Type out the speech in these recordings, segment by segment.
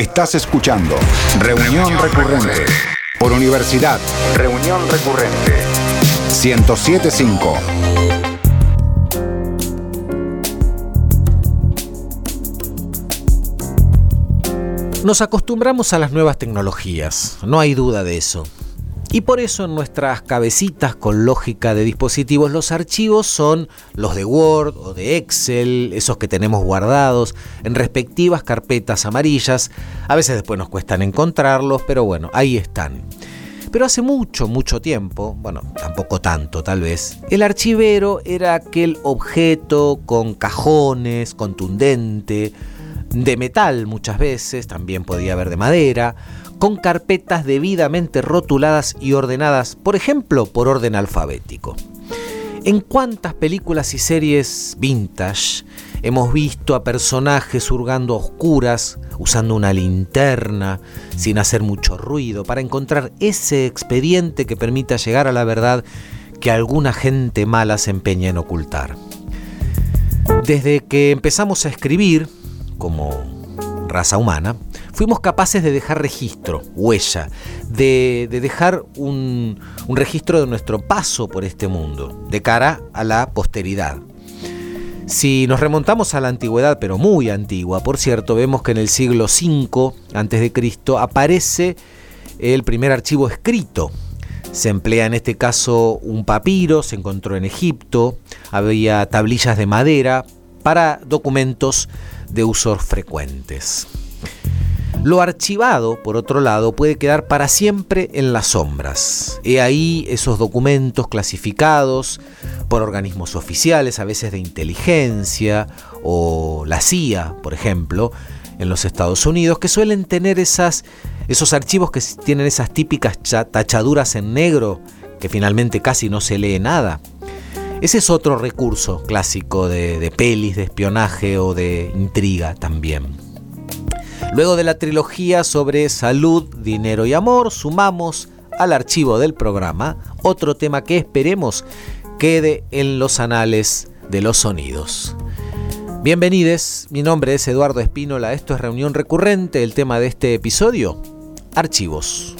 Estás escuchando Reunión Recurrente por Universidad. Reunión Recurrente 1075. Nos acostumbramos a las nuevas tecnologías, no hay duda de eso. Y por eso en nuestras cabecitas con lógica de dispositivos los archivos son los de Word o de Excel, esos que tenemos guardados en respectivas carpetas amarillas. A veces después nos cuestan encontrarlos, pero bueno, ahí están. Pero hace mucho, mucho tiempo, bueno, tampoco tanto tal vez, el archivero era aquel objeto con cajones, contundente, de metal muchas veces, también podía haber de madera, con carpetas debidamente rotuladas y ordenadas, por ejemplo, por orden alfabético. ¿En cuántas películas y series vintage hemos visto a personajes hurgando oscuras, usando una linterna, sin hacer mucho ruido, para encontrar ese expediente que permita llegar a la verdad que alguna gente mala se empeña en ocultar? Desde que empezamos a escribir, como raza humana, fuimos capaces de dejar registro, huella, de, dejar un, registro de nuestro paso por este mundo, de cara a la posteridad. Si nos remontamos a la antigüedad, pero muy antigua, por cierto, vemos que en el siglo V a.C. aparece el primer archivo escrito. Se emplea en este caso un papiro, se encontró en Egipto, había tablillas de madera para documentos de usos frecuentes. Lo archivado, por otro lado, puede quedar para siempre en las sombras. He ahí esos documentos clasificados por organismos oficiales, a veces de inteligencia, o la CIA, por ejemplo, en los Estados Unidos, que suelen tener esas, esos archivos que tienen esas típicas tachaduras en negro, que finalmente casi no se lee nada. Ese es otro recurso clásico de, pelis, de espionaje o de intriga también. Luego de la trilogía sobre salud, dinero y amor, sumamos al archivo del programa otro tema que esperemos quede en los anales de los sonidos. Bienvenidos, mi nombre es Eduardo Espínola, esto es Reunión Recurrente, el tema de este episodio, archivos.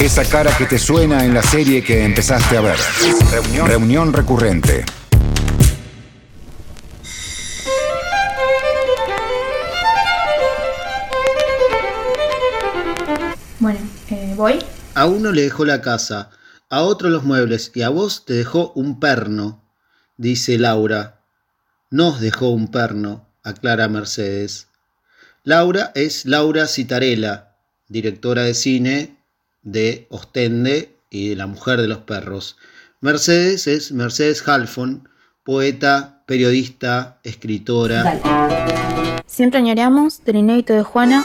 Esa cara que te suena en la serie que empezaste a ver. Reunión, Reunión recurrente. Bueno, eh, voy. A uno le dejó la casa, a otro los muebles y a vos te dejó un perno, dice Laura. Nos dejó un perno, aclara Mercedes. Laura es Laura Citarella, directora de cine de Ostende y de La Mujer de los Perros. Mercedes es Mercedes Halfon, poeta, periodista, escritora. Siempre añoramos del inédito de Juana.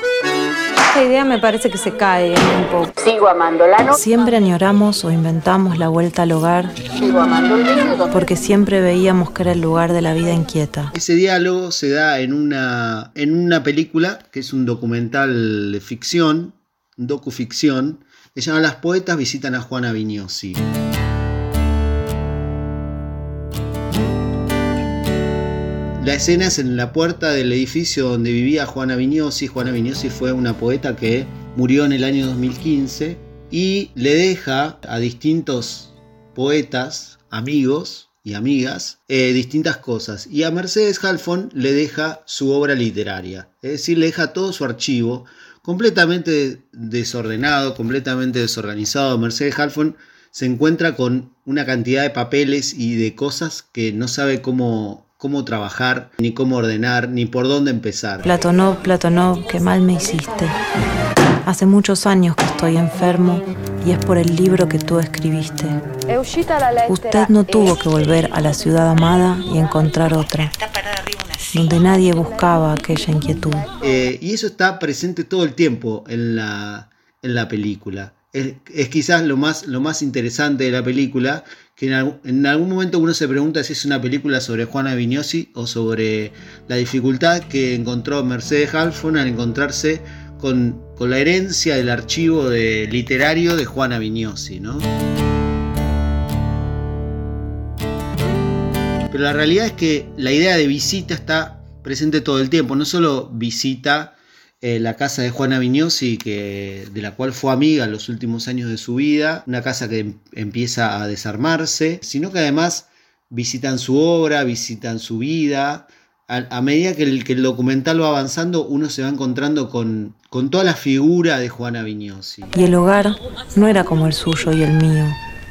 Esta idea me parece que se cae un poco. Sigo amando la Siempre añoramos o inventamos la vuelta al hogar. Sigo amando el Porque siempre veíamos que era el lugar de la vida inquieta. Ese diálogo se da en una, en una película que es un documental de ficción, docuficción, se llama Las poetas visitan a Juana Vignosi. La escena es en la puerta del edificio donde vivía Juana Vignosi. Juana Vignosi fue una poeta que murió en el año 2015 y le deja a distintos poetas, amigos y amigas, eh, distintas cosas. Y a Mercedes Halfon le deja su obra literaria, es decir, le deja todo su archivo completamente desordenado, completamente desorganizado. Mercedes Halfon se encuentra con una cantidad de papeles y de cosas que no sabe cómo, cómo trabajar, ni cómo ordenar, ni por dónde empezar. Platonov, Platonov, qué mal me hiciste. Hace muchos años que estoy enfermo y es por el libro que tú escribiste. Usted no tuvo que volver a la ciudad amada y encontrar otra donde nadie buscaba aquella inquietud. Eh, y eso está presente todo el tiempo en la, en la película. Es, quizás lo más, lo más interesante de la película, que en, algún momento uno se pregunta si es una película sobre Juana Vignosi o sobre la dificultad que encontró Mercedes Halfon al encontrarse con, con la herencia del archivo literario de Juana Vignosi. ¿no? Pero la realidad es que la idea de visita está presente todo el tiempo. No solo visita eh, la casa de Juana Vignosi, que, de la cual fue amiga en los últimos años de su vida, una casa que em, empieza a desarmarse, sino que además visitan su obra, visitan su vida. A, medida que el, que el, documental va avanzando, uno se va encontrando con, con toda la figura de Juana Vignosi. Y el hogar no era como el suyo y el mío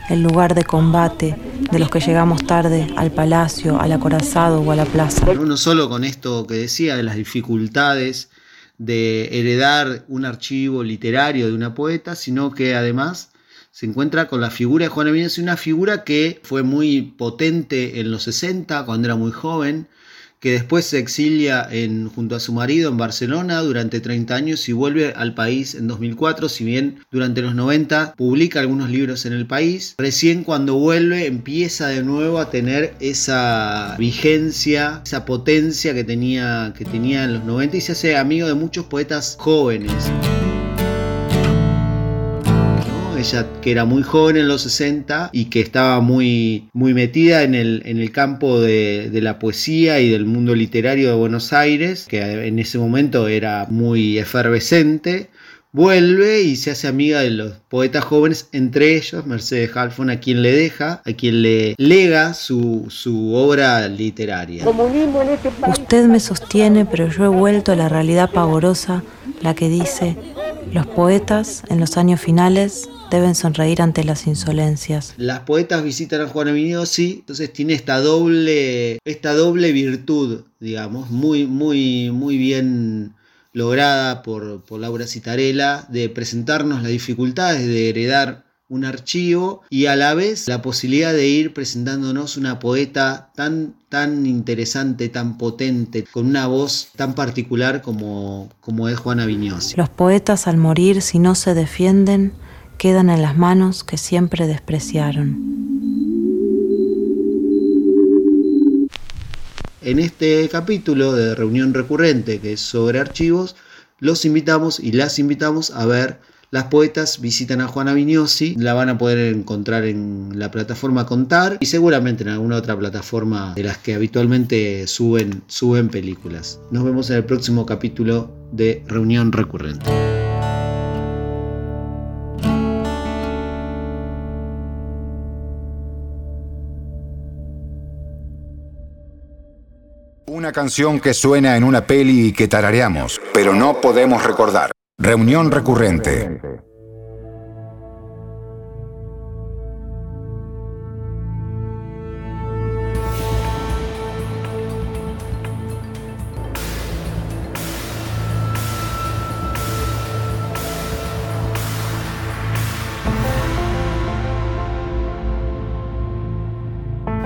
el lugar de combate de los que llegamos tarde al palacio, al acorazado o a la plaza. No solo con esto que decía de las dificultades de heredar un archivo literario de una poeta, sino que además se encuentra con la figura de Juana Viñosi, una figura que fue muy potente en los 60, cuando era muy joven, que después se exilia junto a su marido en Barcelona durante 30 años y vuelve al país en 2004, si bien durante los 90 publica algunos libros en el país, recién cuando vuelve empieza de nuevo a tener esa vigencia, esa potencia que tenía, que tenía en los 90 y se hace amigo de muchos poetas jóvenes ella que era muy joven en los 60 y que estaba muy, muy metida en el, en el campo de, de, la poesía y del mundo literario de Buenos Aires, que en ese momento era muy efervescente. Vuelve y se hace amiga de los poetas jóvenes, entre ellos Mercedes Halfon, a quien le deja, a quien le lega su, su obra literaria. Usted me sostiene, pero yo he vuelto a la realidad pavorosa, la que dice, los poetas en los años finales deben sonreír ante las insolencias. Las poetas visitan a Juana Vignosi, entonces tiene esta doble, esta doble virtud, digamos, muy, muy, muy bien lograda por, por Laura Citarella, de presentarnos las dificultades de heredar un archivo y a la vez la posibilidad de ir presentándonos una poeta tan, tan interesante, tan potente, con una voz tan particular como, como es Juana Vignosi. Los poetas al morir, si no se defienden, quedan en las manos que siempre despreciaron. En este capítulo de reunión recurrente que es sobre archivos, los invitamos y las invitamos a ver las poetas visitan a Juana Vignosi, la van a poder encontrar en la plataforma Contar y seguramente en alguna otra plataforma de las que habitualmente suben, suben películas. Nos vemos en el próximo capítulo de Reunión Recurrente. Una canción que suena en una peli y que tarareamos, pero no podemos recordar. Reunión recurrente.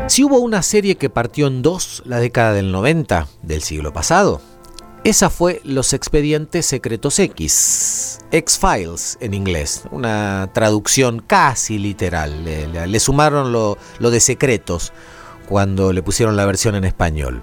Si hubo una serie que partió en dos la década del 90 del siglo pasado, esa fue Los Expedientes Secretos X, X-Files en inglés, una traducción casi literal. Le, sumaron lo, lo, de secretos cuando le pusieron la versión en español.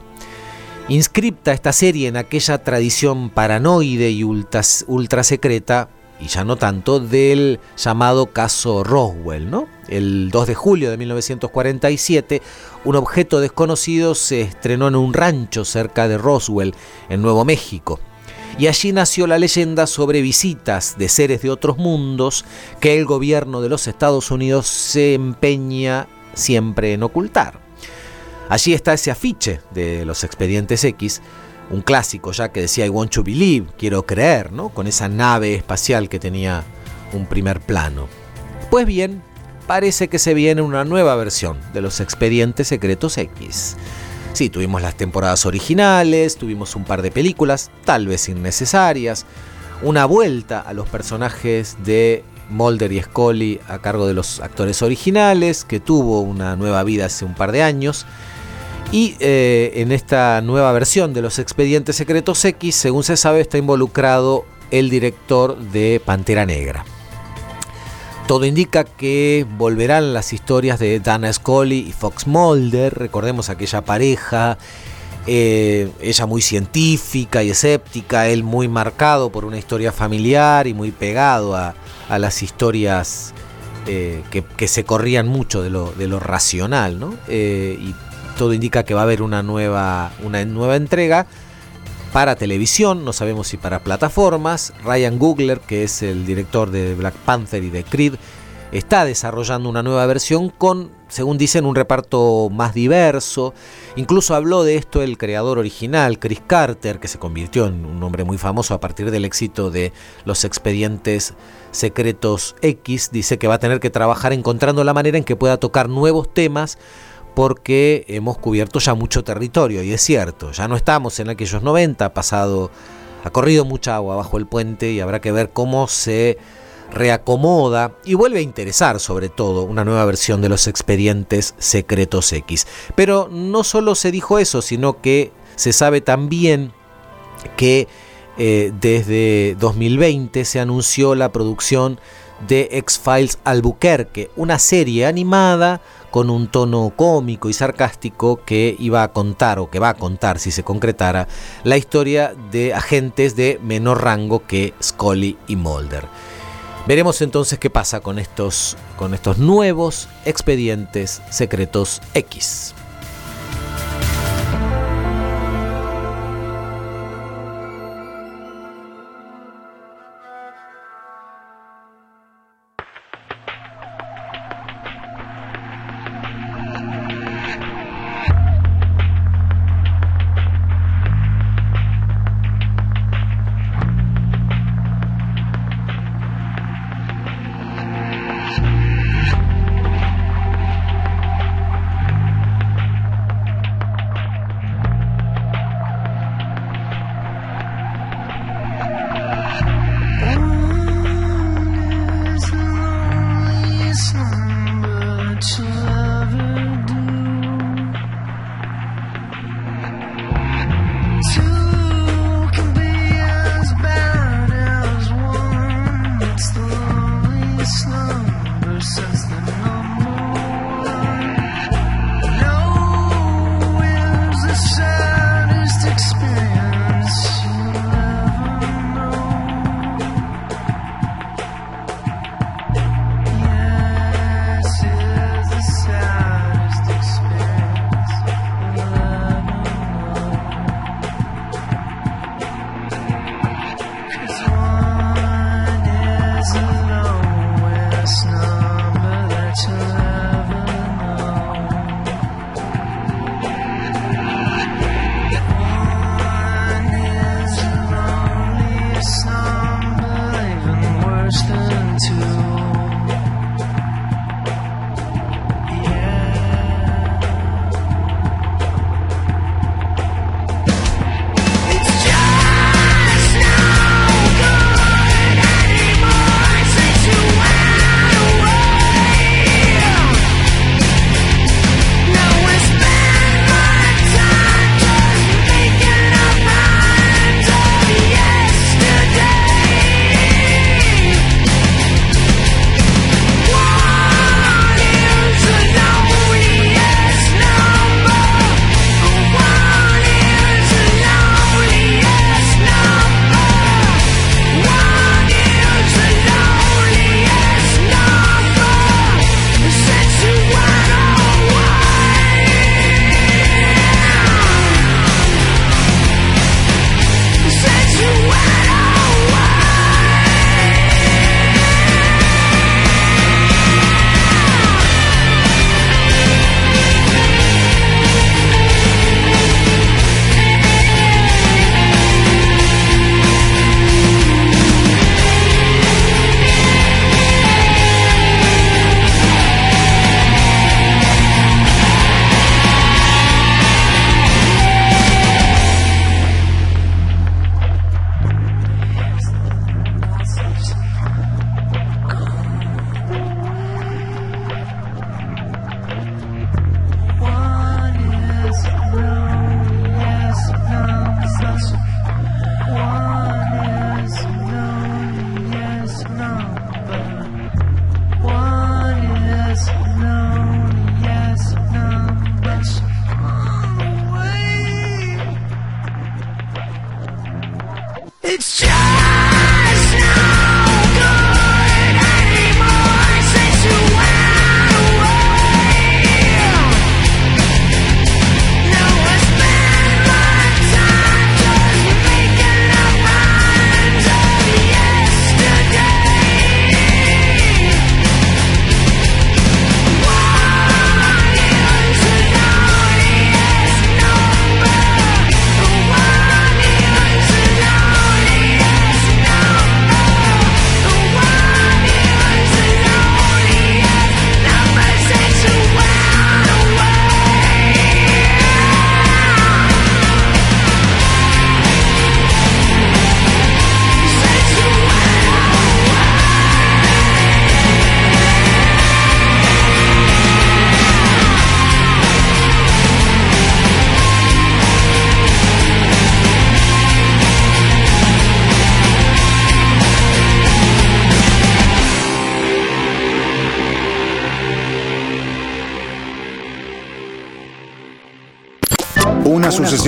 Inscripta esta serie en aquella tradición paranoide y ultra, ultra secreta y ya no tanto, del llamado caso Roswell. ¿no? El 2 de julio de 1947, un objeto desconocido se estrenó en un rancho cerca de Roswell, en Nuevo México. Y allí nació la leyenda sobre visitas de seres de otros mundos que el gobierno de los Estados Unidos se empeña siempre en ocultar. Allí está ese afiche de los expedientes X, un clásico ya que decía I want to believe, quiero creer, ¿no? Con esa nave espacial que tenía un primer plano. Pues bien, parece que se viene una nueva versión de los expedientes secretos X. Sí, tuvimos las temporadas originales, tuvimos un par de películas, tal vez innecesarias, una vuelta a los personajes de Mulder y Scully a cargo de los actores originales, que tuvo una nueva vida hace un par de años, y eh, en esta nueva versión de los expedientes secretos X, según se sabe, está involucrado el director de Pantera Negra. Todo indica que volverán las historias de Dana Scully y Fox Mulder, recordemos aquella pareja, eh, ella muy científica y escéptica, él muy marcado por una historia familiar y muy pegado a, las historias eh, que, se corrían mucho de lo, racional, ¿no? Todo indica que va a haber una nueva, una nueva entrega para televisión, no sabemos si para plataformas. Ryan Googler, que es el director de Black Panther y de Creed, está desarrollando una nueva versión con, según dicen, un reparto más diverso. Incluso habló de esto el creador original, Chris Carter, que se convirtió en un hombre muy famoso a partir del éxito de los expedientes secretos X. Dice que va a tener que trabajar encontrando la manera en que pueda tocar nuevos temas porque hemos cubierto ya mucho territorio y es cierto, ya no estamos en aquellos 90, ha pasado Ha corrido mucha agua bajo el puente y habrá que ver cómo se reacomoda y vuelve a interesar sobre todo una nueva versión de los expedientes secretos X. Pero no solo se dijo eso, sino que se sabe también que eh, desde 2020 se anunció la producción de X-Files Albuquerque, una serie animada con un tono cómico y sarcástico que iba a contar o que va a contar si se concretara la historia de agentes de menor rango que Scully y Mulder. Veremos entonces qué pasa con estos, con estos nuevos expedientes secretos X.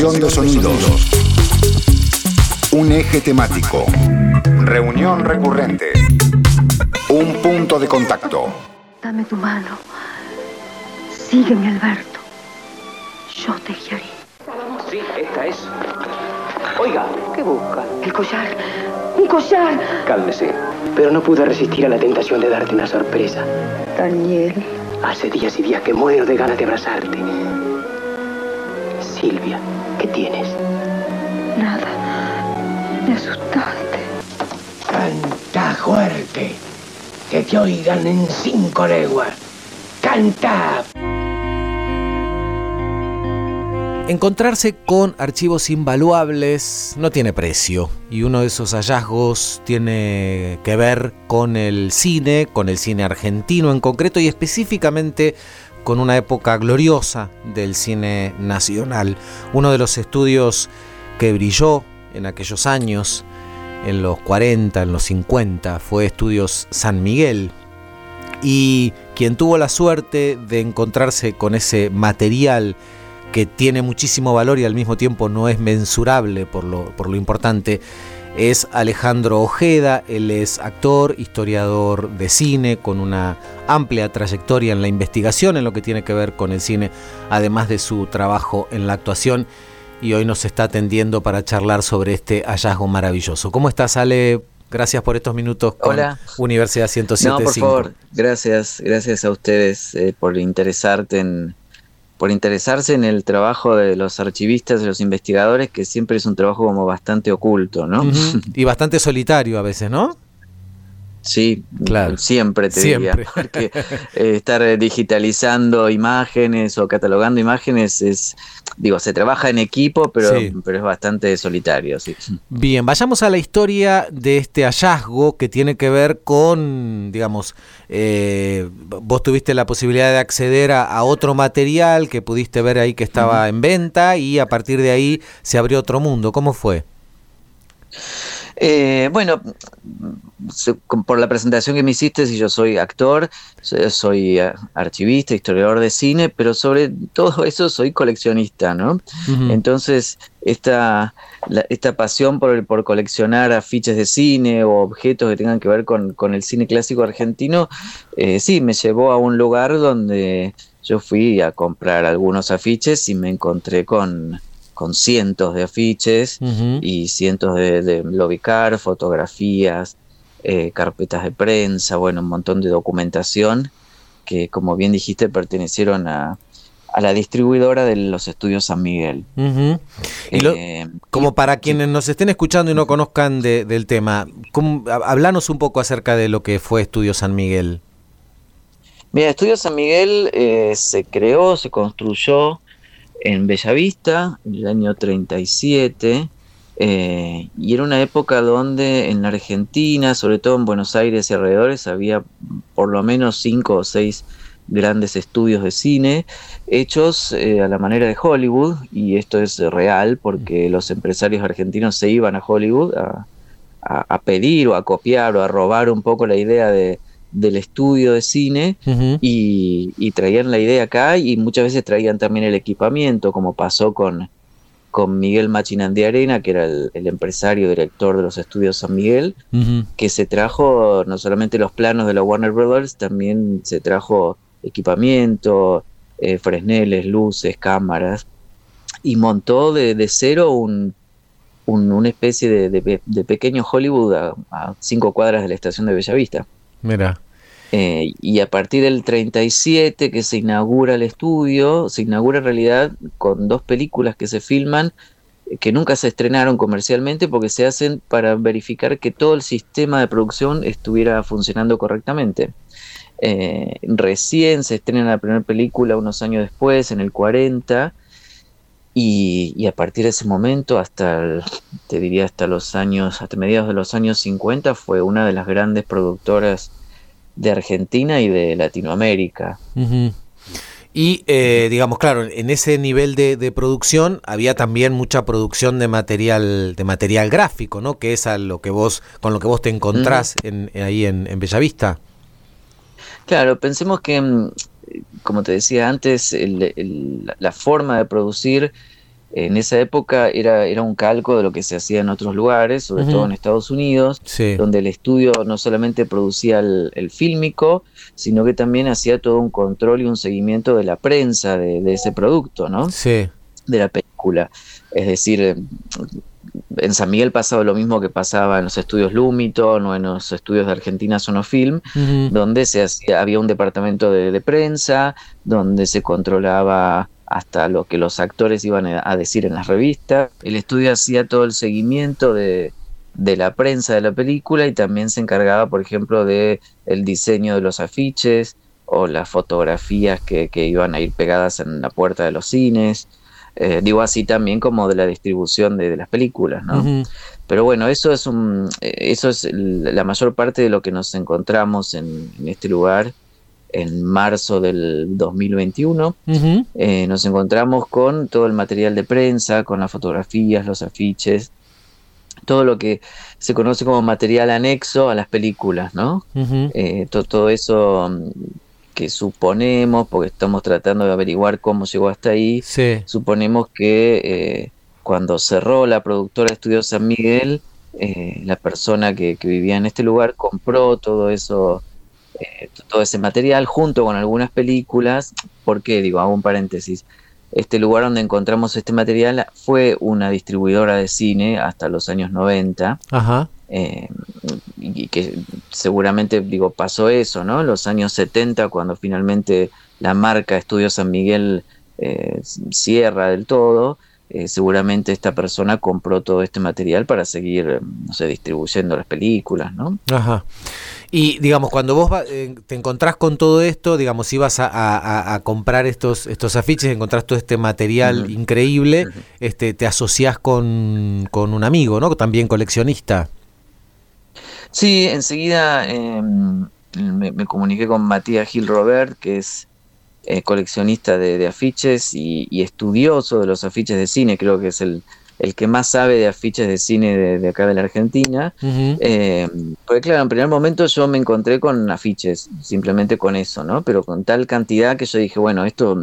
De sonidos. Un eje temático. Reunión recurrente. Un punto de contacto. Dame tu mano. Sígueme, Alberto. Yo te guiaré. Sí, esta es. Oiga, ¿qué busca? El collar. ¡Un collar! Cálmese. Pero no pude resistir a la tentación de darte una sorpresa. Daniel. Hace días y días que muero de ganas de abrazarte. ¿Qué tienes? Nada. Me asustaste. Canta fuerte. Que te oigan en cinco leguas. Canta. Encontrarse con archivos invaluables no tiene precio y uno de esos hallazgos tiene que ver con el cine, con el cine argentino en concreto y específicamente con una época gloriosa del cine nacional. Uno de los estudios que brilló en aquellos años, en los 40, en los 50, fue Estudios San Miguel. Y quien tuvo la suerte de encontrarse con ese material que tiene muchísimo valor y al mismo tiempo no es mensurable por lo, por lo importante, es Alejandro Ojeda. Él es actor, historiador de cine, con una amplia trayectoria en la investigación en lo que tiene que ver con el cine, además de su trabajo en la actuación. Y hoy nos está atendiendo para charlar sobre este hallazgo maravilloso. ¿Cómo estás, Ale? Gracias por estos minutos con Hola. Universidad 107.5. No, por favor, gracias, gracias a ustedes eh, por interesarte en, por interesarse en el trabajo de los archivistas, de los investigadores, que siempre es un trabajo como bastante oculto, ¿no? Y bastante solitario a veces, ¿no? Sí, Claro. siempre te Siempre. diría, porque eh, estar digitalizando imágenes o catalogando imágenes es, digo, se trabaja en equipo, pero, Sí. pero es bastante solitario, sí. Bien, vayamos a la historia de este hallazgo que tiene que ver con, digamos, eh, vos tuviste la posibilidad de acceder a, a otro material que pudiste ver ahí que estaba en venta y a partir de ahí se abrió otro mundo. ¿Cómo fue? Eh, bueno, por la presentación que me hiciste, si yo soy actor, so- soy eh, archivista, historiador de cine, pero sobre todo eso soy coleccionista, ¿no? Entonces, esta, la- esta pasión por, el- por coleccionar afiches de cine o objetos que tengan que ver con, con el cine clásico argentino, eh, sí, me llevó a un lugar donde yo fui a comprar algunos afiches y me encontré con, con cientos de afiches y cientos de, de lobicar, fotografías, eh, carpetas de prensa, bueno, un montón de documentación que, como bien dijiste, pertenecieron a, a la distribuidora de los estudios San Miguel. Ujú. Y lo- Eh, como para quienes nos estén escuchando y no conozcan de- del tema, ¿cómo- ha- hablanos un poco acerca de lo que fue Estudio San Miguel. Mira, Estudio San Miguel eh, se creó, se construyó en Bellavista en el año 37 eh, y era una época donde en la Argentina, sobre todo en Buenos Aires y alrededores, había por lo menos cinco o seis grandes estudios de cine hechos eh, a la manera de Hollywood y esto es real porque los empresarios argentinos se iban a Hollywood a, a- a pedir o a copiar o a robar un poco la idea de, del estudio de cine y, y traían la idea acá y muchas veces traían también el equipamiento, como pasó con, con Miguel Machinandi Arena, que era el, el empresario director de los estudios San Miguel, que se trajo no solamente los planos de la Warner Brothers, también se trajo equipamiento, eh, fresneles, luces, cámaras, y montó de, de cero un, un- una especie de, de de pequeño Hollywood a, a cinco cuadras de la estación de Bellavista. Mira. Eh, y a partir del 37 que se inaugura el estudio, se inaugura en realidad con dos películas que se filman eh, que nunca se estrenaron comercialmente porque se hacen para verificar que todo el sistema de producción estuviera funcionando correctamente. Eh, recién se estrena la primera película unos años después, en el 40, y, y a partir de ese momento, hasta, el- te diría, hasta los años, hasta mediados de los años 50, fue una de las grandes productoras de Argentina y de Latinoamérica. Y eh, digamos, claro, en ese nivel de, de producción había también mucha producción de material, de material gráfico, ¿no? Que es a lo que vos, con lo que vos te encontrás en, ahí en, en Bellavista. Claro, pensemos que, mm, como te decía antes, el- el- la forma de producir en esa época era, era un calco de lo que se hacía en otros lugares, sobre todo en Estados Unidos, donde el estudio no solamente producía el, fílmico, sino que también hacía todo un control y un seguimiento de la prensa de, de ese producto, ¿no? Sí. De la película. Es decir, en San Miguel pasaba lo mismo que pasaba en los estudios Lumiton o en los estudios de Argentina Sonofilm, donde se hacía, había un departamento de, prensa, donde se controlaba hasta lo que los actores iban a decir en las revistas. El estudio hacía todo el seguimiento de, la prensa de la película y también se encargaba, por ejemplo, de el diseño de los afiches o las fotografías que, iban a ir pegadas en la puerta de los cines. Eh, digo así también como de la distribución de, las películas, ¿no? Pero bueno, eso es un, eh, eso es la mayor parte de lo que nos encontramos en, este lugar en marzo del 2021. Eh, nos encontramos con todo el material de prensa, con las fotografías, los afiches, todo lo que se conoce como material anexo a las películas, ¿no? todo eso que suponemos, porque estamos tratando de averiguar cómo llegó hasta ahí, suponemos que eh, cuando cerró la productora Estudio San Miguel, eh, la persona que, vivía en este lugar compró todo eso, eh, todo ese material junto con algunas películas. ¿Por qué? Digo, hago un paréntesis. Este lugar donde encontramos este material fue una distribuidora de cine hasta los años 90. Ajá. Eh, y que seguramente digo pasó eso, ¿no? En los años 70 cuando finalmente la marca Estudio San Miguel eh, cierra del todo, eh, seguramente esta persona compró todo este material para seguir, no sé, distribuyendo las películas, ¿no? Ajá. Y digamos, cuando vos te encontrás con todo esto, digamos, si vas a, comprar estos, estos afiches, encontrás todo este material increíble, este, te asociás con, con un amigo, ¿no? También coleccionista. Sí, enseguida em, me, comuniqué con Matías Gil Robert, que es eh, coleccionista de, afiches y, estudioso de los afiches de cine, creo que es el, el que más sabe de afiches de cine de, acá de la Argentina. Em, porque claro, en primer momento yo me encontré con afiches, simplemente con eso, ¿no? Pero con tal cantidad que yo dije, bueno, esto...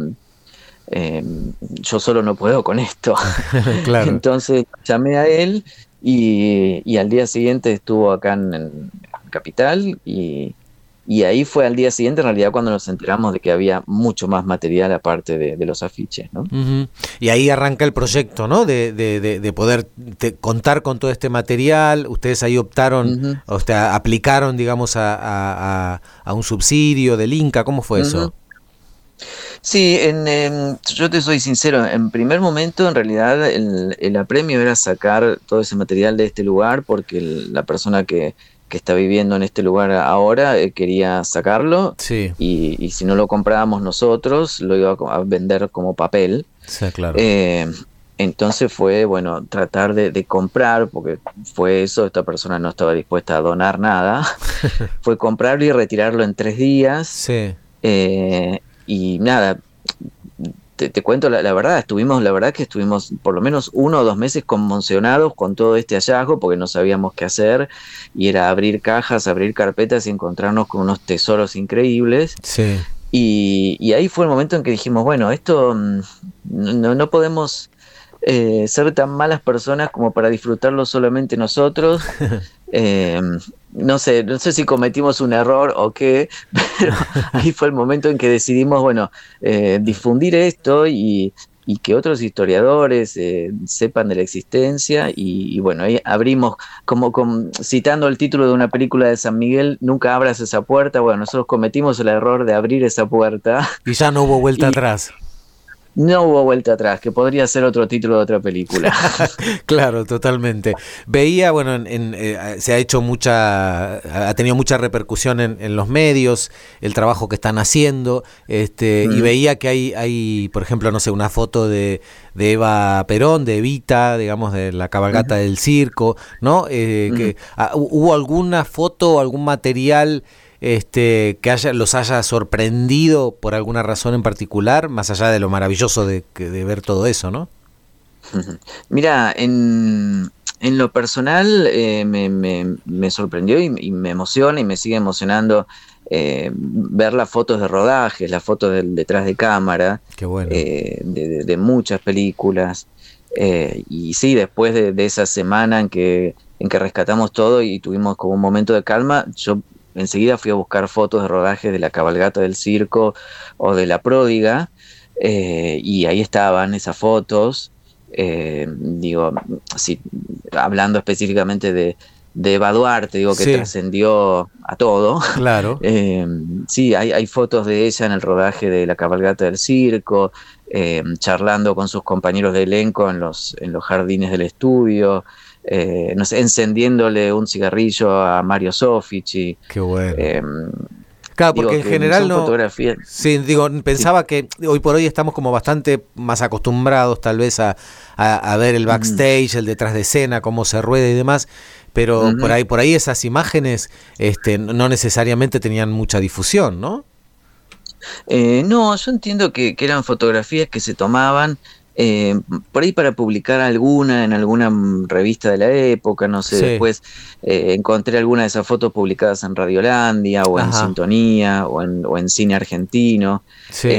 Em, yo solo no puedo con esto. claro. Entonces llamé a él y, al día siguiente estuvo acá en, Capital y, ahí fue al día siguiente en realidad cuando nos enteramos de que había mucho más material aparte de, los afiches. ¿no? Y ahí arranca el proyecto, ¿no? De, de, poder contar con todo este material. Ustedes ahí optaron, o sea, aplicaron, digamos, a, a, un subsidio del Inca. ¿Cómo fue eso? Sí, en, yo te soy sincero, en primer momento en realidad el, apremio era sacar todo ese material de este lugar porque la persona que, está viviendo en este lugar ahora eh, quería sacarlo sí. y, si no lo comprábamos nosotros lo iba a vender como papel. Sí, claro. Eh, entonces fue, bueno, tratar de, comprar, porque fue eso, esta persona no estaba dispuesta a donar nada, fue comprarlo y retirarlo en tres días. Sí. Eh, y nada, te, cuento la, verdad, estuvimos, la verdad que estuvimos por lo menos uno o dos meses conmocionados con todo este hallazgo porque no sabíamos qué hacer y era abrir cajas, abrir carpetas y encontrarnos con unos tesoros increíbles. Sí. Y, ahí fue el momento en que dijimos, bueno, esto mm, no, no podemos eh, ser tan malas personas como para disfrutarlo solamente nosotros. Eh, no sé, no sé si cometimos un error o qué, pero ahí fue el momento en que decidimos, bueno, eh, difundir esto y, que otros historiadores sepan de la existencia y, bueno, ahí abrimos, como, citando el título de una película de San Miguel, nunca abras esa puerta, bueno, nosotros cometimos el error de abrir esa puerta. Y ya no hubo vuelta atrás. No hubo vuelta atrás, que podría ser otro título de otra película. claro, totalmente. Veía, bueno, en, eh, se ha hecho mucha, ha tenido mucha repercusión en, los medios, el trabajo que están haciendo, este, y veía que hay, hay, por ejemplo, no sé, una foto de, de Eva Perón, de Evita, digamos, de la cabalgata del circo, ¿no? Eh, que, ah, ¿Hubo alguna foto, algún material? Este, que haya, los haya sorprendido por alguna razón en particular, más allá de lo maravilloso de, de ver todo eso, ¿no? Mira, en, en lo personal eh, me, me, sorprendió y, me emociona y me sigue emocionando eh, ver las fotos de rodajes, las fotos del detrás de cámara, Qué bueno. Eh, de, muchas películas. Y sí, después de, esa semana en que, en que rescatamos todo y tuvimos como un momento de calma, yo enseguida fui a buscar fotos de rodajes de la cabalgata del circo o de la pródiga, eh, y ahí estaban esas fotos. Eh, digo, si, hablando específicamente de, de Eva Duarte, digo que trascendió a todo. Claro. sí, hay, hay, fotos de ella en el rodaje de La cabalgata del circo, eh, charlando con sus compañeros de elenco en los, en los jardines del estudio, eh, no sé, encendiéndole un cigarrillo a Mario Sofici. Qué bueno. Eh, claro, porque en general no. Sí, digo, pensaba que hoy por hoy estamos como bastante más acostumbrados, tal vez, a, ver el backstage, el detrás de escena, cómo se rueda y demás. Pero por ahí, por ahí esas imágenes, este, no necesariamente tenían mucha difusión, ¿no? Eh, no, yo entiendo que, eran fotografías que se tomaban eh, por ahí para publicar alguna en alguna revista de la época, no sé, después eh, encontré alguna de esas fotos publicadas en Radiolandia o en Sintonía o en, o en Cine Argentino. Sí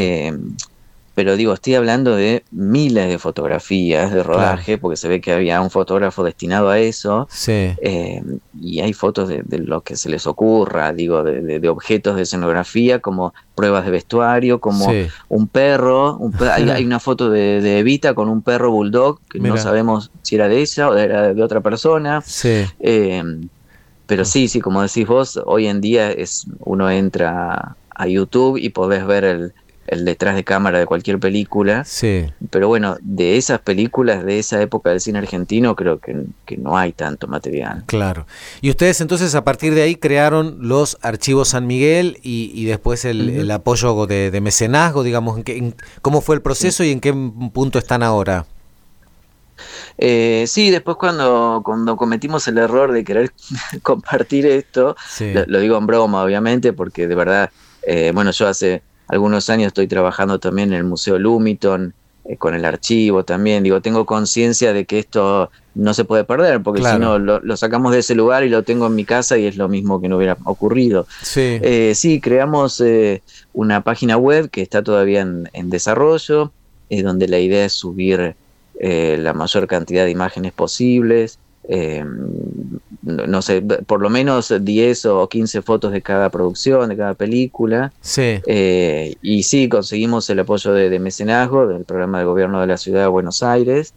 pero digo, estoy hablando de miles de fotografías de rodaje, porque se ve que había un fotógrafo destinado a eso, eh, y hay fotos de, lo que se les ocurra, digo, de, objetos de escenografía, como pruebas de vestuario, como un perro, hay, una foto de, Evita con un perro bulldog, que no sabemos si era de ella o era de otra persona. Eh, pero sí, sí, como decís vos, hoy en día es uno entra a YouTube y podés ver el, el detrás de cámara de cualquier película. Sí. Pero bueno, de esas películas de esa época del cine argentino creo que, no hay tanto material. Claro. Y ustedes entonces a partir de ahí crearon los archivos San Miguel y, después el, apoyo de, mecenazgo, digamos, en, ¿cómo fue el proceso y en qué punto están ahora? Eh, sí, después cuando, cuando cometimos el error de querer compartir esto, lo, digo en broma obviamente, porque de verdad, eh, bueno, yo hace algunos años estoy trabajando también en el Museo Lumiton, eh, con el archivo también. Digo, tengo conciencia de que esto no se puede perder, porque si no, lo, sacamos de ese lugar y lo tengo en mi casa y es lo mismo que no hubiera ocurrido. Sí, eh, sí creamos eh, una página web que está todavía en, en desarrollo, donde la idea es subir la mayor cantidad de imágenes posibles. No sé, por lo menos 10 o 15 fotos de cada producción, de cada película. Sí. Eh, y sí, conseguimos el apoyo de, de, mecenazgo del programa de gobierno de la ciudad de Buenos Aires.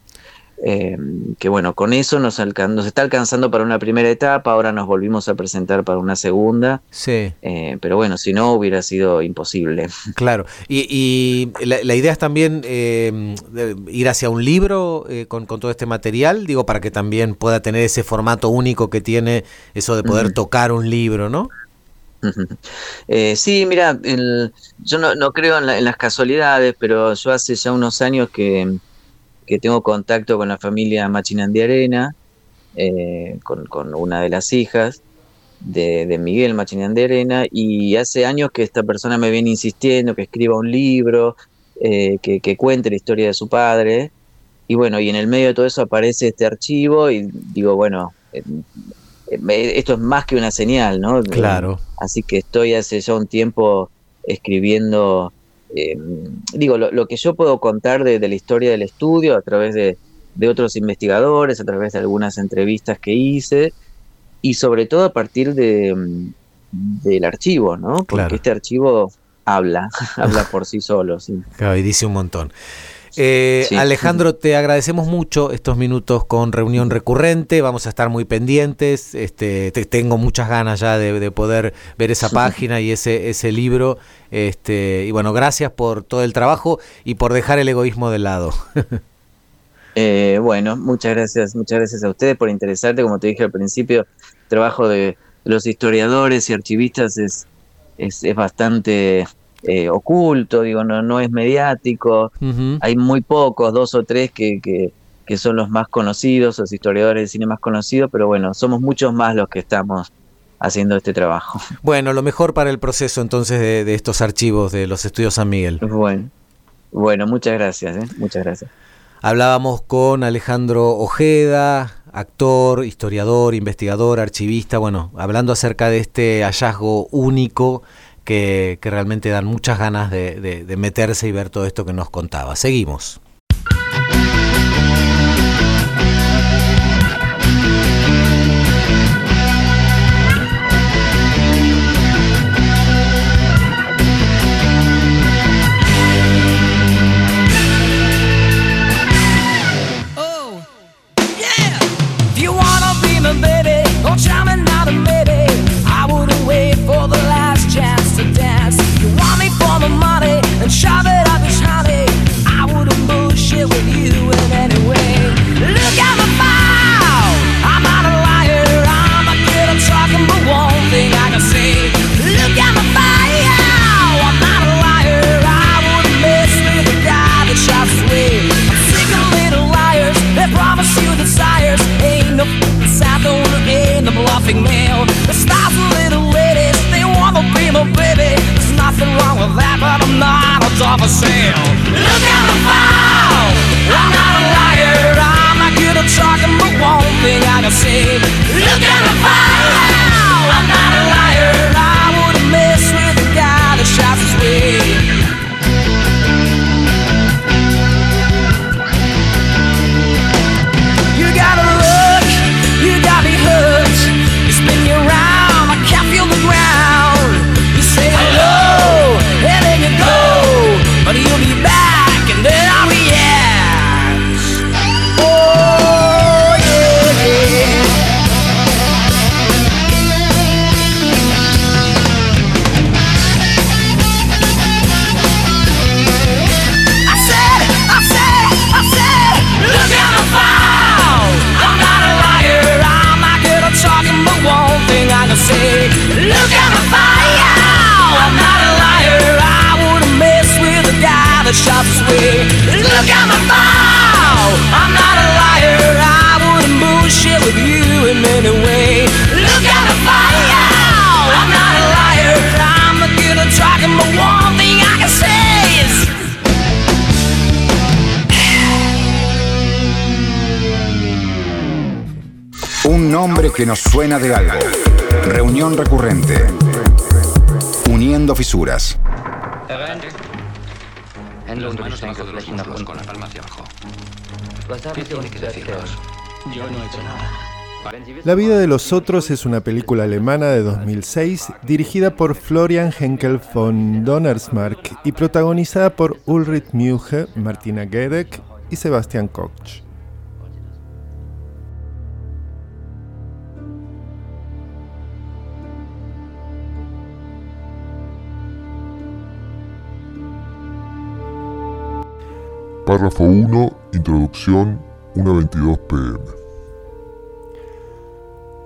Eh, que bueno, con eso nos, nos está alcanzando para una primera etapa, ahora nos volvimos a presentar para una segunda. Sí. Eh, pero bueno, si no hubiera sido imposible. Claro, y, la, idea es también eh, ir hacia un libro con, todo este material, digo, para que también pueda tener ese formato único que tiene eso de poder tocar un libro, ¿no? sí, mira, yo no, no creo en, las casualidades, pero yo hace ya unos años que que tengo contacto con la familia Machinandi Arena, eh, con, una de las hijas de, Miguel Machinandi Arena, y hace años que esta persona me viene insistiendo que escriba un libro, eh, que, cuente la historia de su padre, y bueno, y en el medio de todo eso aparece este archivo y digo, bueno, eh, esto es más que una señal, ¿no? Claro. Así que estoy hace ya un tiempo escribiendo eh, digo, lo, que yo puedo contar de, la historia del estudio a través de, otros investigadores, a través de algunas entrevistas que hice, y sobre todo a partir de, mm, del archivo, ¿no? Porque este archivo habla, habla por sí solo. Sí. Claro, y dice un montón. Eh, Alejandro, te agradecemos mucho estos minutos con reunión recurrente. Vamos a estar muy pendientes. Este, tengo muchas ganas ya de, poder ver esa página y ese, ese libro. Este, y bueno, gracias por todo el trabajo y por dejar el egoísmo de lado. Eh, bueno, muchas gracias, muchas gracias a ustedes por interesarte. Como te dije al principio, el trabajo de los historiadores y archivistas es, es, es bastante eh, oculto, digo, no, no es mediático. Hay muy pocos, dos o tres que, que, son los más conocidos, los historiadores de cine más conocidos, pero bueno, somos muchos más los que estamos haciendo este trabajo. Bueno, lo mejor para el proceso entonces de, estos archivos de los estudios San Miguel. Bueno, bueno muchas gracias, ¿eh? muchas gracias. Hablábamos con Alejandro Ojeda, actor, historiador, investigador, archivista, bueno, hablando acerca de este hallazgo único que, realmente dan muchas ganas de, de meterse y ver todo esto que nos contaba. Seguimos. World's off for sale. Look at the fall. I'm not a liar. I'm not good at talking, but one thing I can say. Look at the fall. Que nos suena de algo. Reunión recurrente. Uniendo fisuras. Las manos debajo de los muslos con la palma hacia abajo. ¿Qué tiene que deciros? Yo no he hecho nada. La vida de los otros es una película alemana de 2006 dirigida por Florian Henkel von Donnersmarck y protagonizada por Ulrich Mühe, Martina Gedeck y Sebastian Koch. Párrafo 1, Introducción, 1.22 pm.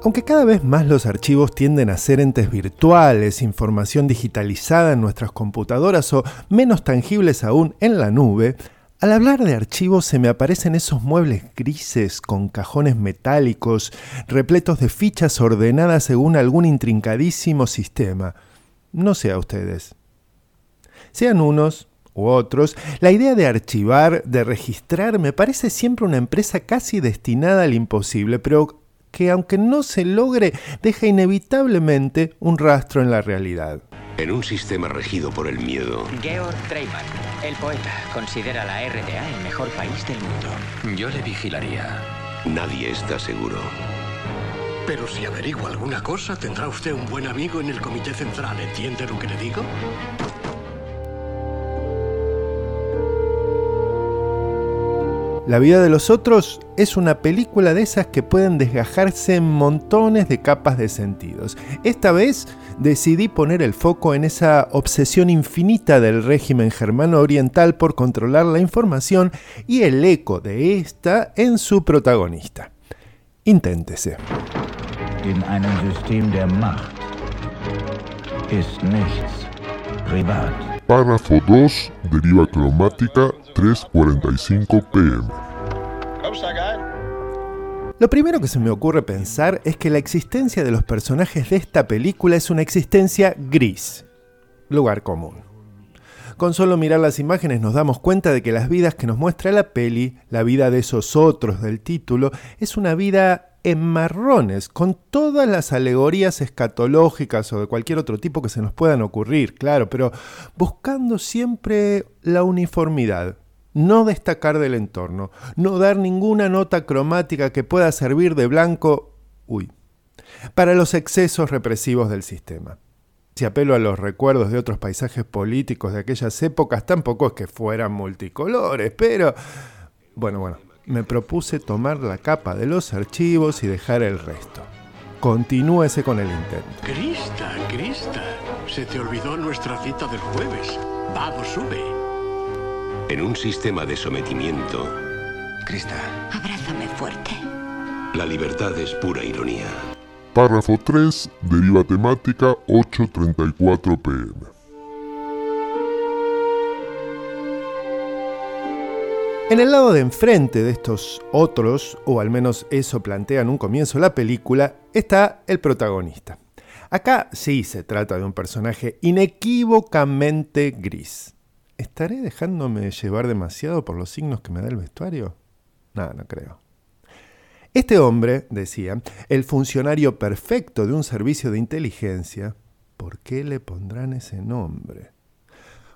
Aunque cada vez más los archivos tienden a ser entes virtuales, información digitalizada en nuestras computadoras o menos tangibles aún en la nube, al hablar de archivos se me aparecen esos muebles grises con cajones metálicos, repletos de fichas ordenadas según algún intrincadísimo sistema. No sé a ustedes. Sean unos, u otros, la idea de archivar, de registrar, me parece siempre una empresa casi destinada al imposible, pero que aunque no se logre, deja inevitablemente un rastro en la realidad. En un sistema regido por el miedo. Georg Treiber, el poeta, considera la RDA el mejor país del mundo. Yo le vigilaría. Nadie está seguro. Pero si averigua alguna cosa, tendrá usted un buen amigo en el Comité Central. ¿Entiende lo que le digo? La vida de los otros es una película de esas que pueden desgajarse en montones de capas de sentidos. Esta vez decidí poner el foco en esa obsesión infinita del régimen germano oriental por controlar la información y el eco de esta en su protagonista. Inténtese. In einem System der Macht ist nichts privat. Párrafo 2, deriva cromática 3.45 pm. Lo primero que se me ocurre pensar es que la existencia de los personajes de esta película es una existencia gris, lugar común. Con solo mirar las imágenes nos damos cuenta de que las vidas que nos muestra la peli, la vida de esos otros del título, es una vida en marrones, con todas las alegorías escatológicas o de cualquier otro tipo que se nos puedan ocurrir, claro, pero buscando siempre la uniformidad, no destacar del entorno, no dar ninguna nota cromática que pueda servir de blanco, uy, para los excesos represivos del sistema. Si apelo a los recuerdos de otros paisajes políticos de aquellas épocas, tampoco es que fueran multicolores, pero bueno, bueno, me propuse tomar la capa de los archivos y dejar el resto. Continúese con el intento. Crista, Crista, se te olvidó nuestra cita del jueves. Vamos, sube. En un sistema de sometimiento. Crista. Abrázame fuerte. La libertad es pura ironía. Párrafo 3, deriva temática 8.34 pm. En el lado de enfrente de estos otros, o al menos eso plantea en un comienzo la película, está el protagonista. Acá sí se trata de un personaje inequívocamente gris. ¿Estaré dejándome llevar demasiado por los signos que me da el vestuario? No, no creo. Este hombre, decía, el funcionario perfecto de un servicio de inteligencia, ¿por qué le pondrán ese nombre?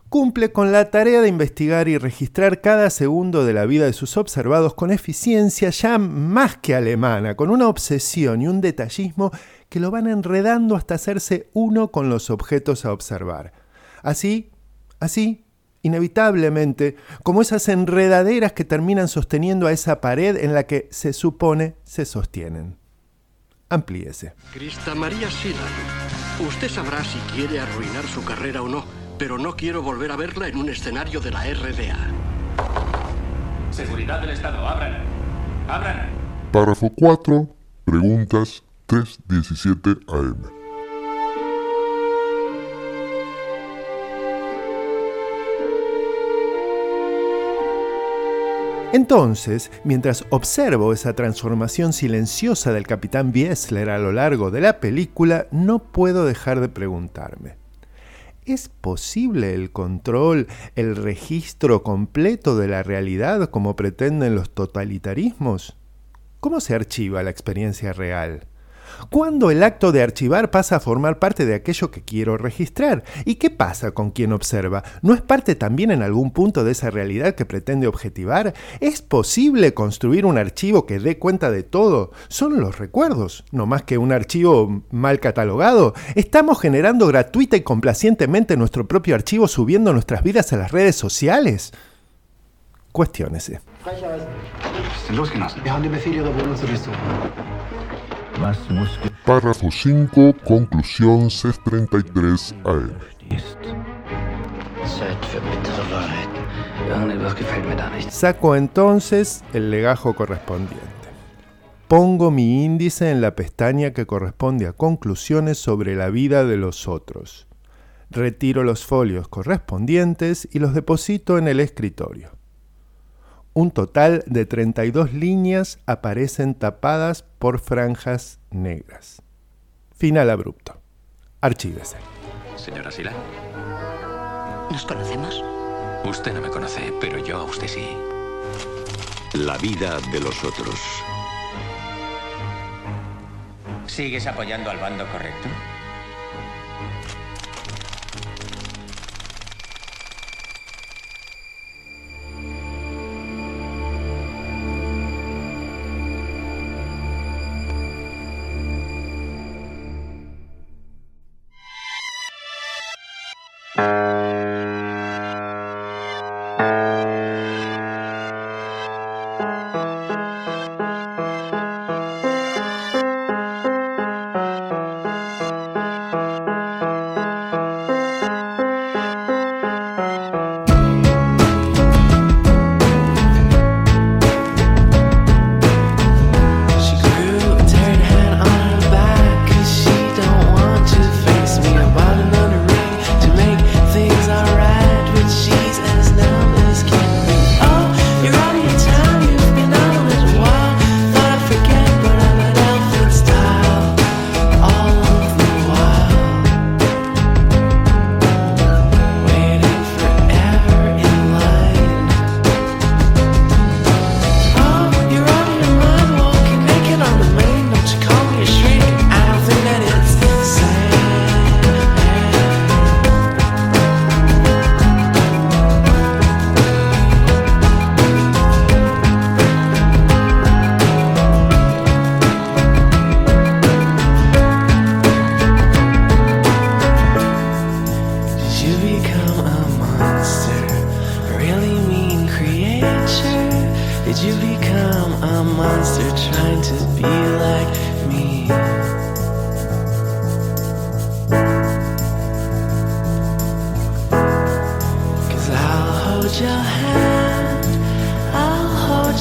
Cumple con la tarea de investigar y registrar cada segundo de la vida de sus observados con eficiencia ya más que alemana, con una obsesión y un detallismo que lo van enredando hasta hacerse uno con los objetos a observar. Así, así, inevitablemente, como esas enredaderas que terminan sosteniendo a esa pared en la que se supone se sostienen. Amplíese. Crista María Silan, usted sabrá si quiere arruinar su carrera o no, pero no quiero volver a verla en un escenario de la RDA. Seguridad del Estado, abran. Abran. Párrafo 4. Preguntas 3.17 AM. Entonces, mientras observo esa transformación silenciosa del capitán Biesler a lo largo de la película, no puedo dejar de preguntarme. ¿Es posible el control, el registro completo de la realidad como pretenden los totalitarismos? ¿Cómo se archiva la experiencia real? ¿Cuándo el acto de archivar pasa a formar parte de aquello que quiero registrar? ¿Y qué pasa con quien observa? ¿No es parte también en algún punto de esa realidad que pretende objetivar? ¿Es posible construir un archivo que dé cuenta de todo? Son los recuerdos, no más que un archivo mal catalogado. ¿Estamos generando gratuita y complacientemente nuestro propio archivo subiendo nuestras vidas a las redes sociales? Cuestiónese. Párrafo 5, conclusión 633 AM. Saco entonces el legajo correspondiente. Pongo mi índice en la pestaña que corresponde a conclusiones sobre la vida de los otros. Retiro los folios correspondientes y los deposito en el escritorio. Un total de 32 líneas aparecen tapadas por franjas negras. Final abrupto. Archívese. Señora Sila. ¿Nos conocemos? Usted no me conoce, pero yo a usted sí. La vida de los otros. ¿Sigues apoyando al bando correcto?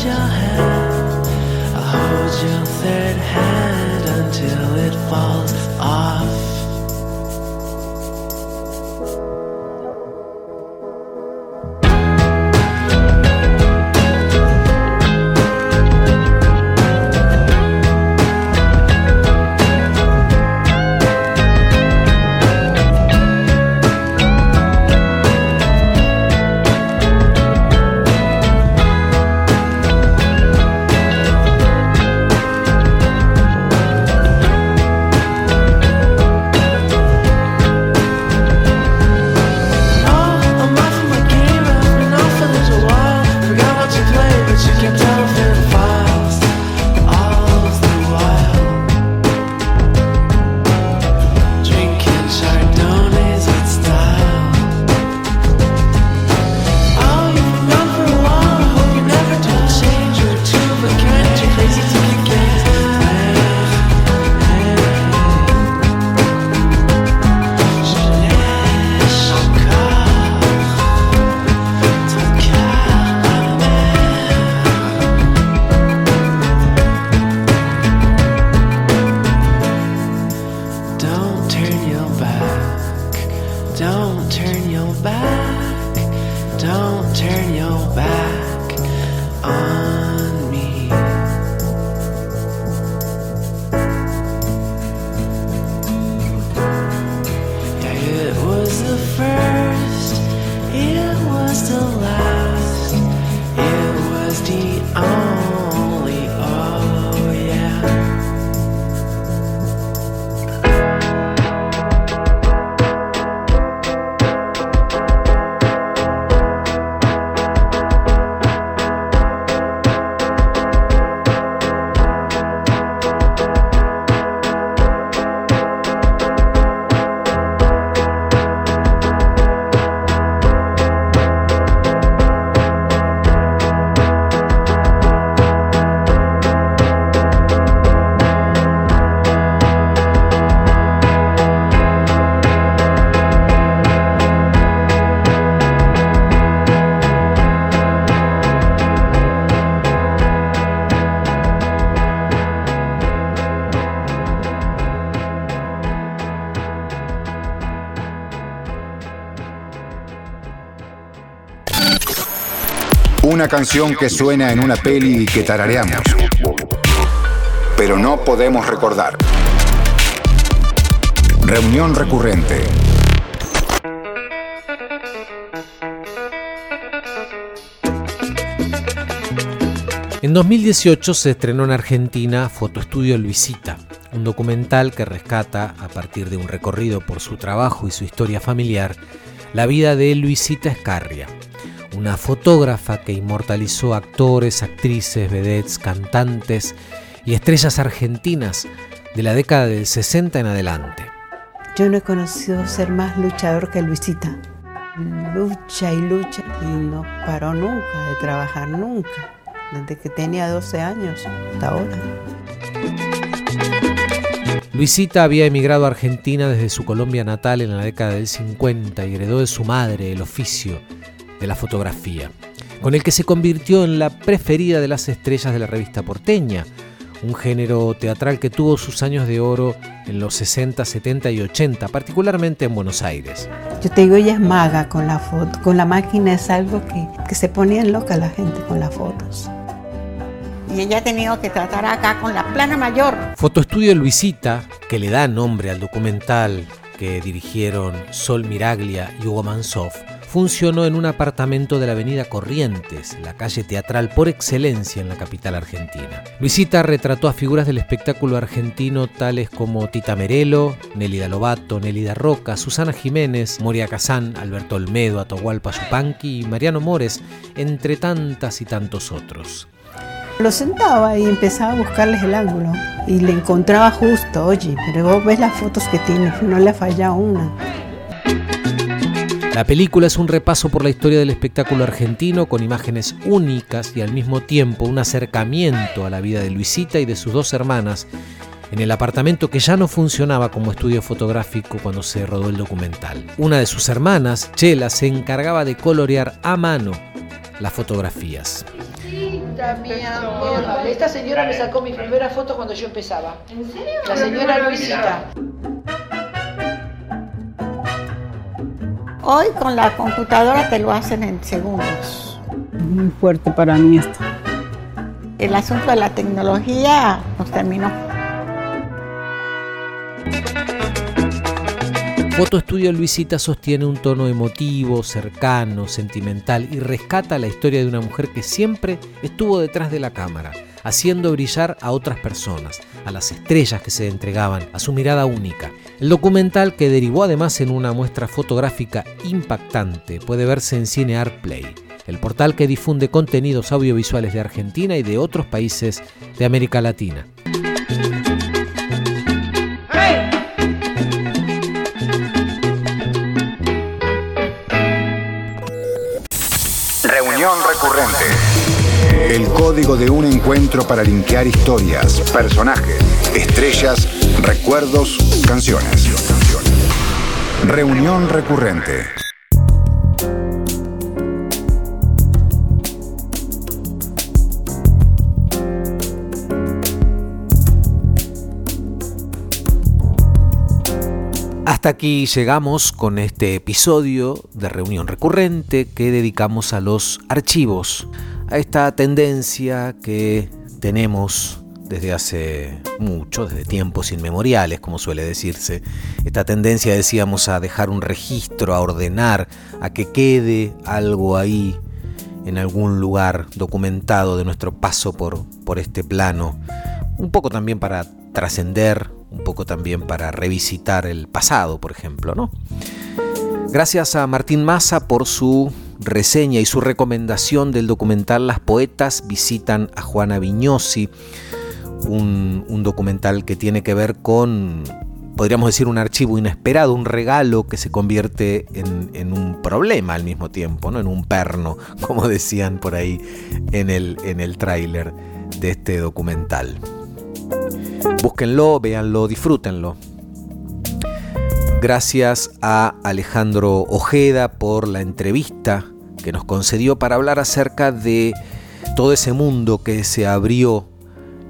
your hand. I'll hold your third hand until it falls off. Una canción que suena en una peli y que tarareamos. Pero no podemos recordar. Reunión recurrente. En 2018 se estrenó en Argentina Fotoestudio Luisita, un documental que rescata, a partir de un recorrido por su trabajo y su historia familiar, la vida de Luisita Escarria, una fotógrafa que inmortalizó actores, actrices, vedettes, cantantes y estrellas argentinas de la década del 60 en adelante. Yo no he conocido ser más luchador que Luisita. Lucha y lucha y no paró nunca de trabajar, nunca. Desde que tenía 12 años hasta ahora. Luisita había emigrado a Argentina desde su Colombia natal en la década del 50 y heredó de su madre el oficio de la fotografía, con el que se convirtió en la preferida de las estrellas de la revista porteña, un género teatral que tuvo sus años de oro en los 60, 70 y 80, particularmente en Buenos Aires. Yo te digo, ella es maga con la foto. Con la máquina es algo que, que se ponían loca la gente con las fotos. Y ella ha tenido que tratar acá con la plana mayor. Fotoestudio Luisita, que le da nombre al documental que dirigieron Sol Miraglia y Hugo Mansoff, funcionó en un apartamento de la avenida Corrientes, la calle teatral por excelencia en la capital argentina. Luisita retrató a figuras del espectáculo argentino tales como Tita Merelo, Nélida Lobato, Nélida Roca, Susana Jiménez, Moria Kazán, Alberto Olmedo, Atahualpa Yupanqui y Mariano Mores, entre tantas y tantos otros. Lo sentaba y empezaba a buscarles el ángulo y le encontraba justo, oye, pero vos ves las fotos que tiene, no le ha fallado una. La película es un repaso por la historia del espectáculo argentino con imágenes únicas y al mismo tiempo un acercamiento a la vida de Luisita y de sus dos hermanas en el apartamento que ya no funcionaba como estudio fotográfico cuando se rodó el documental. Una de sus hermanas, Chela, se encargaba de colorear a mano las fotografías. mi amor. Esta señora me sacó mi primera foto cuando yo empezaba. ¿En serio? La señora Luisita. Hoy con la computadora te lo hacen en segundos. Muy fuerte para mí esto. El asunto de la tecnología nos terminó. Foto Estudio Luisita sostiene un tono emotivo, cercano, sentimental y rescata la historia de una mujer que siempre estuvo detrás de la cámara, haciendo brillar a otras personas, a las estrellas que se entregaban, a su mirada única. El documental, que derivó además en una muestra fotográfica impactante, puede verse en Cine Art Play, el portal que difunde contenidos audiovisuales de Argentina y de otros países de América Latina. Código de un encuentro para linkear historias, personajes, estrellas, recuerdos, canciones. Reunión recurrente. Hasta aquí llegamos con este episodio de reunión recurrente que dedicamos a los archivos, a esta tendencia que tenemos desde hace mucho, desde tiempos inmemoriales, como suele decirse. Esta tendencia, decíamos, a dejar un registro, a ordenar, a que quede algo ahí en algún lugar documentado de nuestro paso por, por este plano. Un poco también para trascender, un poco también para revisitar el pasado, por ejemplo, ¿no? Gracias a Martín Massa por su reseña y su recomendación del documental Las poetas visitan a Juana Viñosi un, documental que tiene que ver con, podríamos decir, un archivo inesperado, un regalo que se convierte en, un problema al mismo tiempo, ¿no? en un perno, como decían por ahí en el, en el tráiler de este documental. Búsquenlo, véanlo, disfrútenlo. Gracias a Alejandro Ojeda por la entrevista que nos concedió para hablar acerca de todo ese mundo que se abrió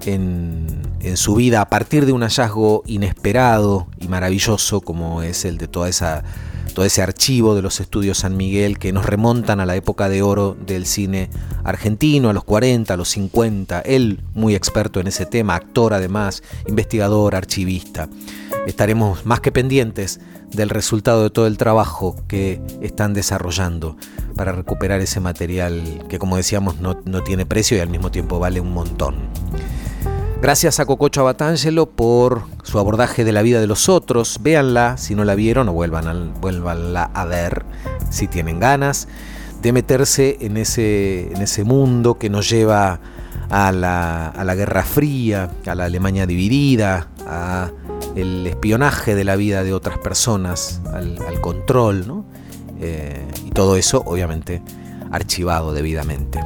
en, su vida a partir de un hallazgo inesperado y maravilloso como es el de toda esa, todo ese archivo de los estudios San Miguel que nos remontan a la época de oro del cine argentino, a los 40, a los 50, él muy experto en ese tema, actor además, investigador, archivista. Estaremos más que pendientes del resultado de todo el trabajo que están desarrollando para recuperar ese material que como decíamos no, no tiene precio y al mismo tiempo vale un montón. Gracias a Cococho Abatangelo por su abordaje de la vida de los otros. Véanla si no la vieron o vuelvan a, vuélvanla a ver si tienen ganas de meterse en ese, mundo que nos lleva a la, a la Guerra Fría, a la Alemania dividida, a el espionaje de la vida de otras personas, al, control, ¿no? Eh, y todo eso obviamente archivado debidamente.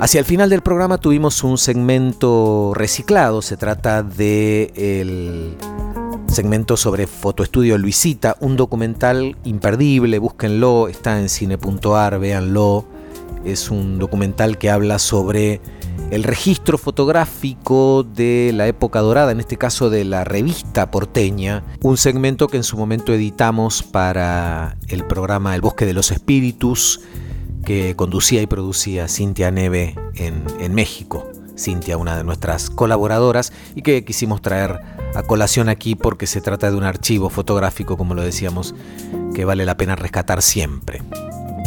Hacia el final del programa tuvimos un segmento reciclado, se trata de el segmento sobre fotoestudio Luisita, un documental imperdible, búsquenlo, está en cine.ar, véanlo. Es un documental que habla sobre el registro fotográfico de la época dorada, en este caso de la revista porteña, un segmento que en su momento editamos para el programa El Bosque de los Espíritus, que conducía y producía Cintia Neve en, México. Cintia, una de nuestras colaboradoras, y que quisimos traer a colación aquí porque se trata de un archivo fotográfico, como lo decíamos, que vale la pena rescatar siempre.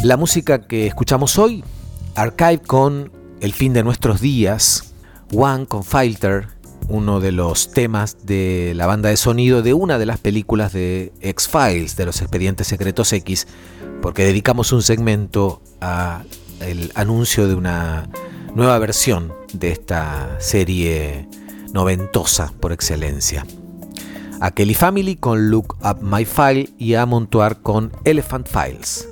La música que escuchamos hoy, Archive con El fin de nuestros días, One con Filter, uno de los temas de la banda de sonido de una de las películas de X-Files, de los expedientes secretos X, porque dedicamos un segmento al anuncio de una nueva versión de esta serie noventosa por excelencia. A Kelly Family con Look Up My File y a Montuar con Elephant Files.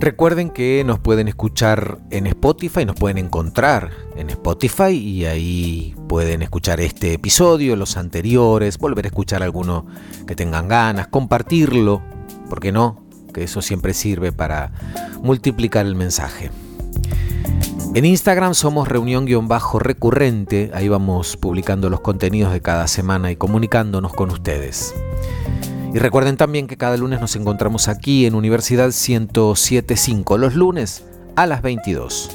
Recuerden que nos pueden escuchar en Spotify, nos pueden encontrar en Spotify y ahí pueden escuchar este episodio, los anteriores, volver a escuchar alguno que tengan ganas, compartirlo, ¿por qué no? Eso siempre sirve para multiplicar el mensaje. En Instagram somos reunión-recurrente, ahí vamos publicando los contenidos de cada semana y comunicándonos con ustedes. Y recuerden también que cada lunes nos encontramos aquí en Universidad 1075, los lunes a las 22.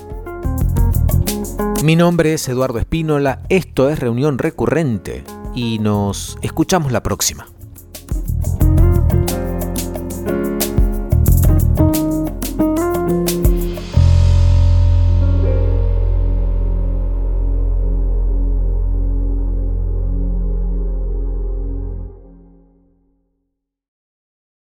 Mi nombre es Eduardo Espínola, esto es Reunión Recurrente y nos escuchamos la próxima.